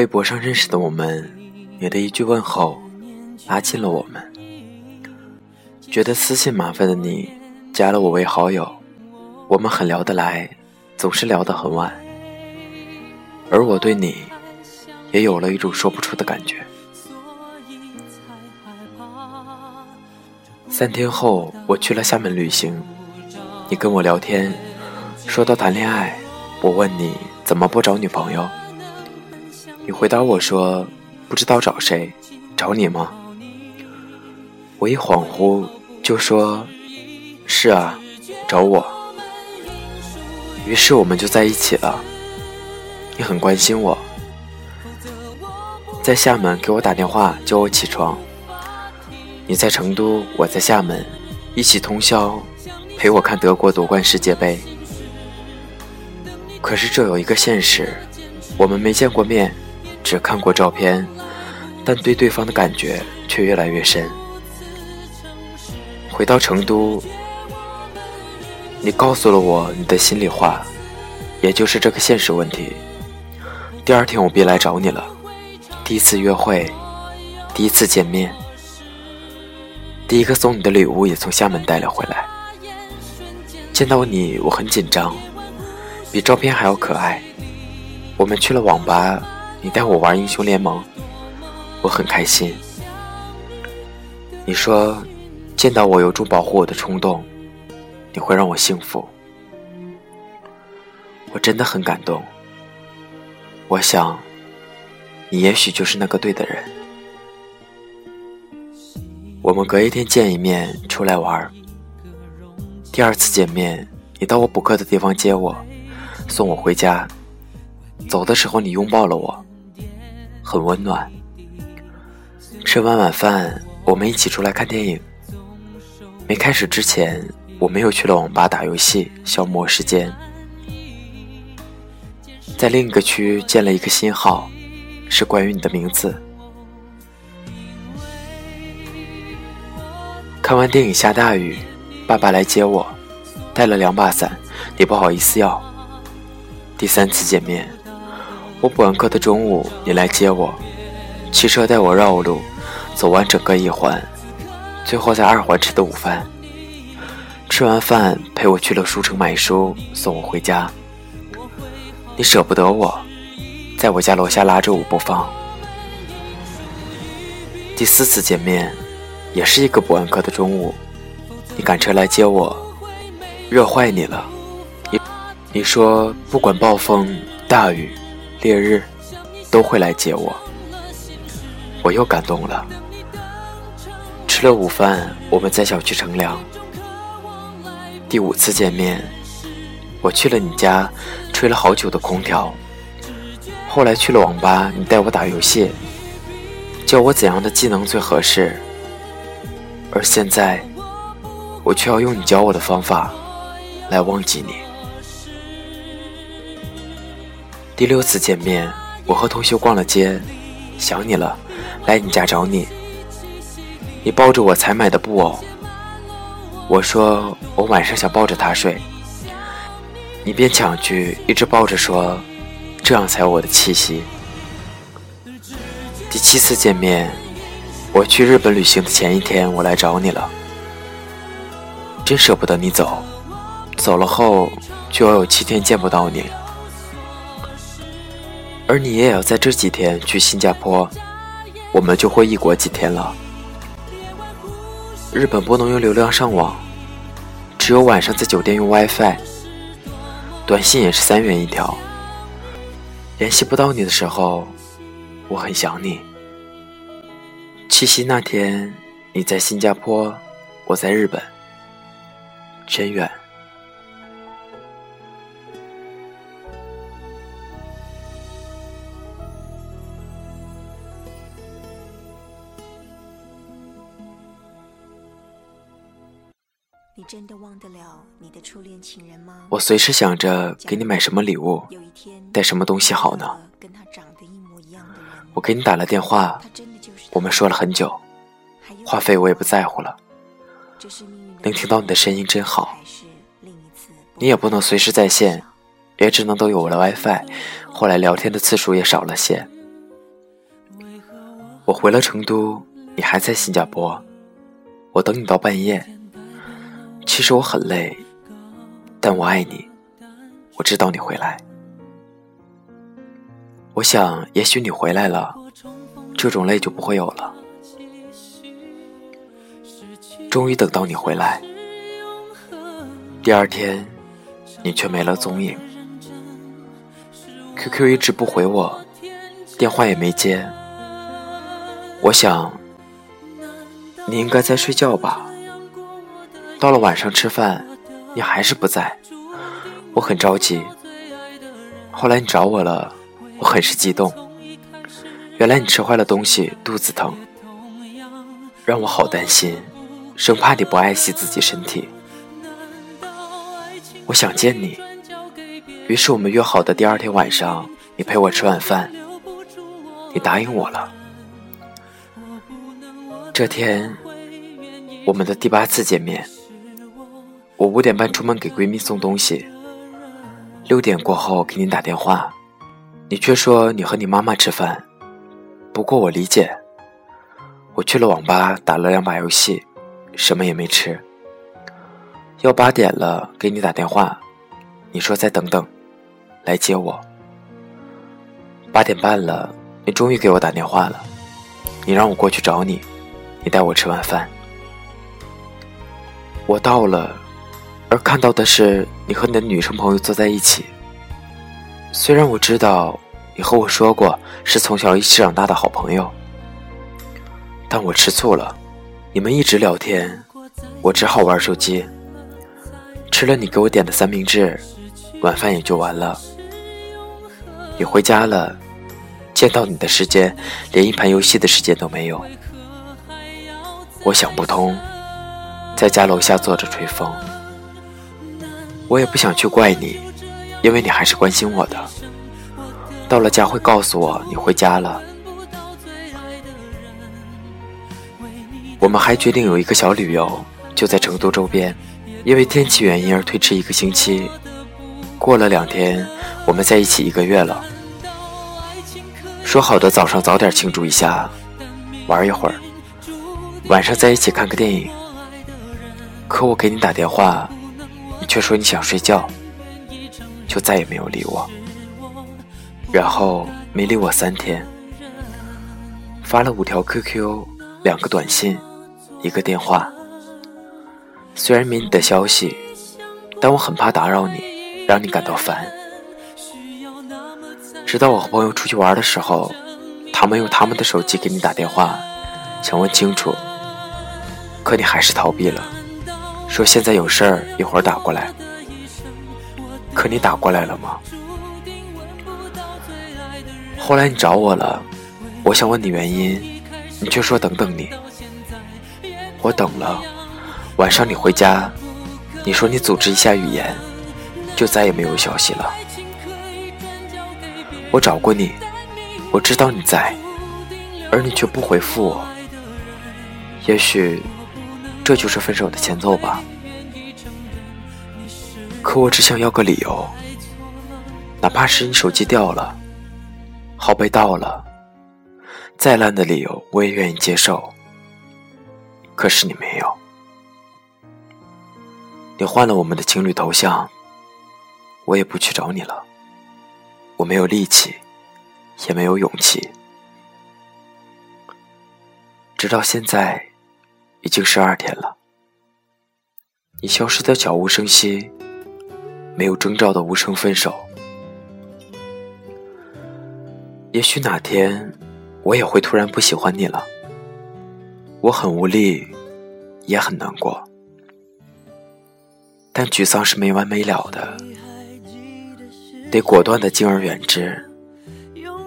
微博上认识的我们，你的一句问候，拉近了我们。觉得私信麻烦的你，加了我为好友，我们很聊得来，总是聊得很晚。而我对你，也有了一种说不出的感觉。三天后，我去了厦门旅行，你跟我聊天，说到谈恋爱，我问你怎么不找女朋友。你回答我说：“不知道找谁，找你吗？”我一恍惚就说：“是啊，找我。”于是我们就在一起了。你很关心我，在厦门给我打电话叫我起床。你在成都，我在厦门，一起通宵陪我看德国夺冠世界杯。可是这有一个现实，我们没见过面。只看过照片，但对对方的感觉却越来越深。回到成都，你告诉了我你的心里话，也就是这个现实问题。第二天我便来找你了，第一次约会，第一次见面，第一个送你的礼物也从厦门带了回来。见到你我很紧张，比照片还要可爱。我们去了网吧。你带我玩英雄联盟，我很开心。你说见到我有种保护我的冲动，你会让我幸福。我真的很感动。我想，你也许就是那个对的人。我们隔一天见一面，出来玩。第二次见面，你到我补课的地方接我，送我回家。走的时候，你拥抱了我。很温暖。吃完晚饭，我们一起出来看电影。没开始之前，我们又去了网吧打游戏，消磨时间。在另一个区建了一个新号，是关于你的名字。看完电影下大雨，爸爸来接我，带了两把伞，你不好意思要。第三次见面。我补完课的中午，你来接我，骑车带我绕路，走完整个一环，最后在二环吃的午饭。吃完饭陪我去了书城买书，送我回家。你舍不得我，在我家楼下拉着我不放。第四次见面，也是一个补完课的中午，你赶车来接我，热坏你了。你你说不管暴风大雨。烈日都会来接我，我又感动了。吃了午饭，我们在小区乘凉。第五次见面，我去了你家，吹了好久的空调。后来去了网吧，你带我打游戏，教我怎样的技能最合适。而现在，我却要用你教我的方法来忘记你。第六次见面，我和同学逛了街，想你了，来你家找你。你抱着我才买的布偶，我说我晚上想抱着它睡，你便抢去一直抱着说，这样才有我的气息。第七次见面，我去日本旅行的前一天，我来找你了，真舍不得你走，走了后就要有七天见不到你。而你也要在这几天去新加坡，我们就会异国几天了。日本不能用流量上网，只有晚上在酒店用 WiFi。短信也是三元一条。联系不到你的时候，我很想你。七夕那天，你在新加坡，我在日本，真远。我随时想着给你买什么礼物，带什么东西好呢？我给你打了电话，我们说了很久，话费我也不在乎了。能听到你的声音真好。你也不能随时在线，也只能都有了 WiFi，后来聊天的次数也少了些。我回了成都，你还在新加坡，我等你到半夜。其实我很累，但我爱你，我知道你回来。我想，也许你回来了，这种累就不会有了。终于等到你回来，第二天，你却没了踪影。QQ 一直不回我，电话也没接。我想，你应该在睡觉吧。到了晚上吃饭，你还是不在，我很着急。后来你找我了，我很是激动。原来你吃坏了东西，肚子疼，让我好担心，生怕你不爱惜自己身体。我想见你。于是我们约好的第二天晚上，你陪我吃晚饭。你答应我了。这天，我们的第八次见面。我五点半出门给闺蜜送东西，六点过后给你打电话，你却说你和你妈妈吃饭。不过我理解。我去了网吧打了两把游戏，什么也没吃。要八点了给你打电话，你说再等等。来接我。八点半了，你终于给我打电话了。你让我过去找你，你带我吃晚饭。我到了，而看到的是你和你的女生朋友坐在一起。虽然我知道你和我说过是从小一起长大的好朋友，但我吃醋了。你们一直聊天，我只好玩手机，吃了你给我点的三明治，晚饭也就完了。你回家了，见到你的时间连一盘游戏的时间都没有。我想不通，在家楼下坐着吹风。我也不想去怪你，因为你还是关心我的。到了家会告诉我你回家了。我们还决定有一个小旅游，就在成都周边，因为天气原因而推迟一个星期。过了两天，我们在一起一个月了。说好的早上早点庆祝一下，玩一会儿，晚上在一起看个电影。可我给你打电话，你却说你想睡觉，就再也没有理我。然后没理我三天，发了五条 QQ，两个短信，一个电话。虽然没你的消息，但我很怕打扰你。让你感到烦，直到我和朋友出去玩的时候，他们用他们的手机给你打电话，想问清楚，可你还是逃避了，说现在有事儿，一会儿打过来。可你打过来了吗？后来你找我了，我想问你原因，你却说等等你。我等了，晚上你回家，你说你组织一下语言。就再也没有消息了。我找过你，我知道你在，而你却不回复我。也许这就是分手的前奏吧。可我只想要个理由，哪怕是你手机掉了，号被盗了，再烂的理由我也愿意接受。可是你没有，你换了我们的情侣头像。我也不去找你了，我没有力气，也没有勇气。直到现在，已经十二天了，你消失的悄无声息，没有征兆的无声分手。也许哪天，我也会突然不喜欢你了。我很无力，也很难过，但沮丧是没完没了的。得果断的敬而远之，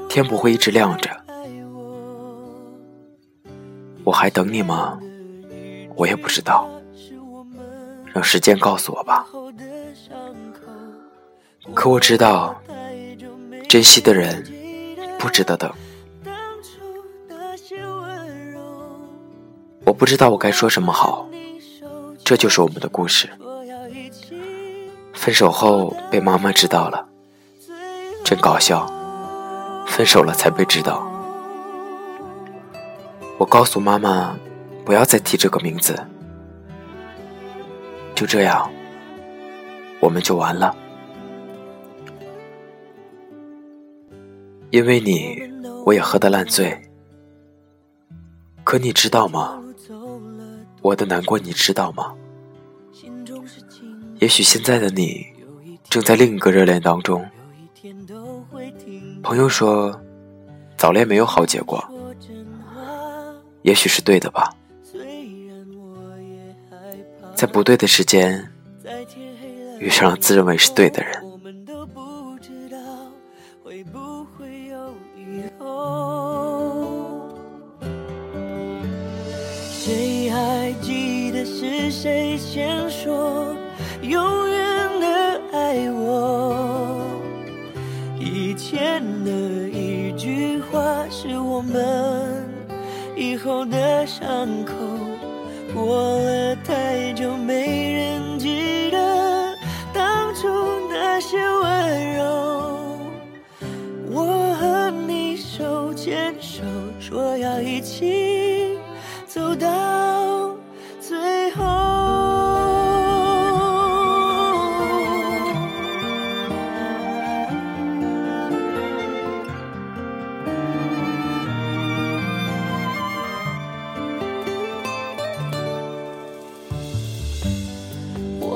天不会一直亮着。我还等你吗？我也不知道，让时间告诉我吧。可我知道，珍惜的人不值得等。我不知道我该说什么好，这就是我们的故事。分手后被妈妈知道了。真搞笑，分手了才被知道。我告诉妈妈，不要再提这个名字。就这样，我们就完了。因为你，我也喝得烂醉。可你知道吗？我的难过你知道吗？也许现在的你，正在另一个热恋当中。朋友说，早恋没有好结果，也许是对的吧。在不对的时间，遇上了自认为是对的人。我们都不知道会不会有以后谁还记得是谁先说永远的爱我？以前的一句话是我们以后的伤口。过了太久，没人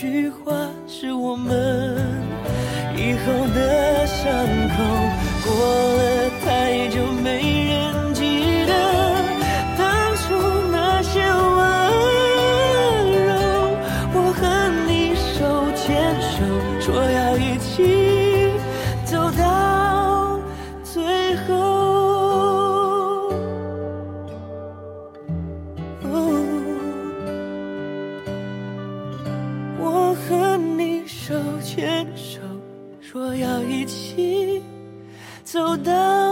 句话是我们以后的伤口，过了手牵手，说要一起走到。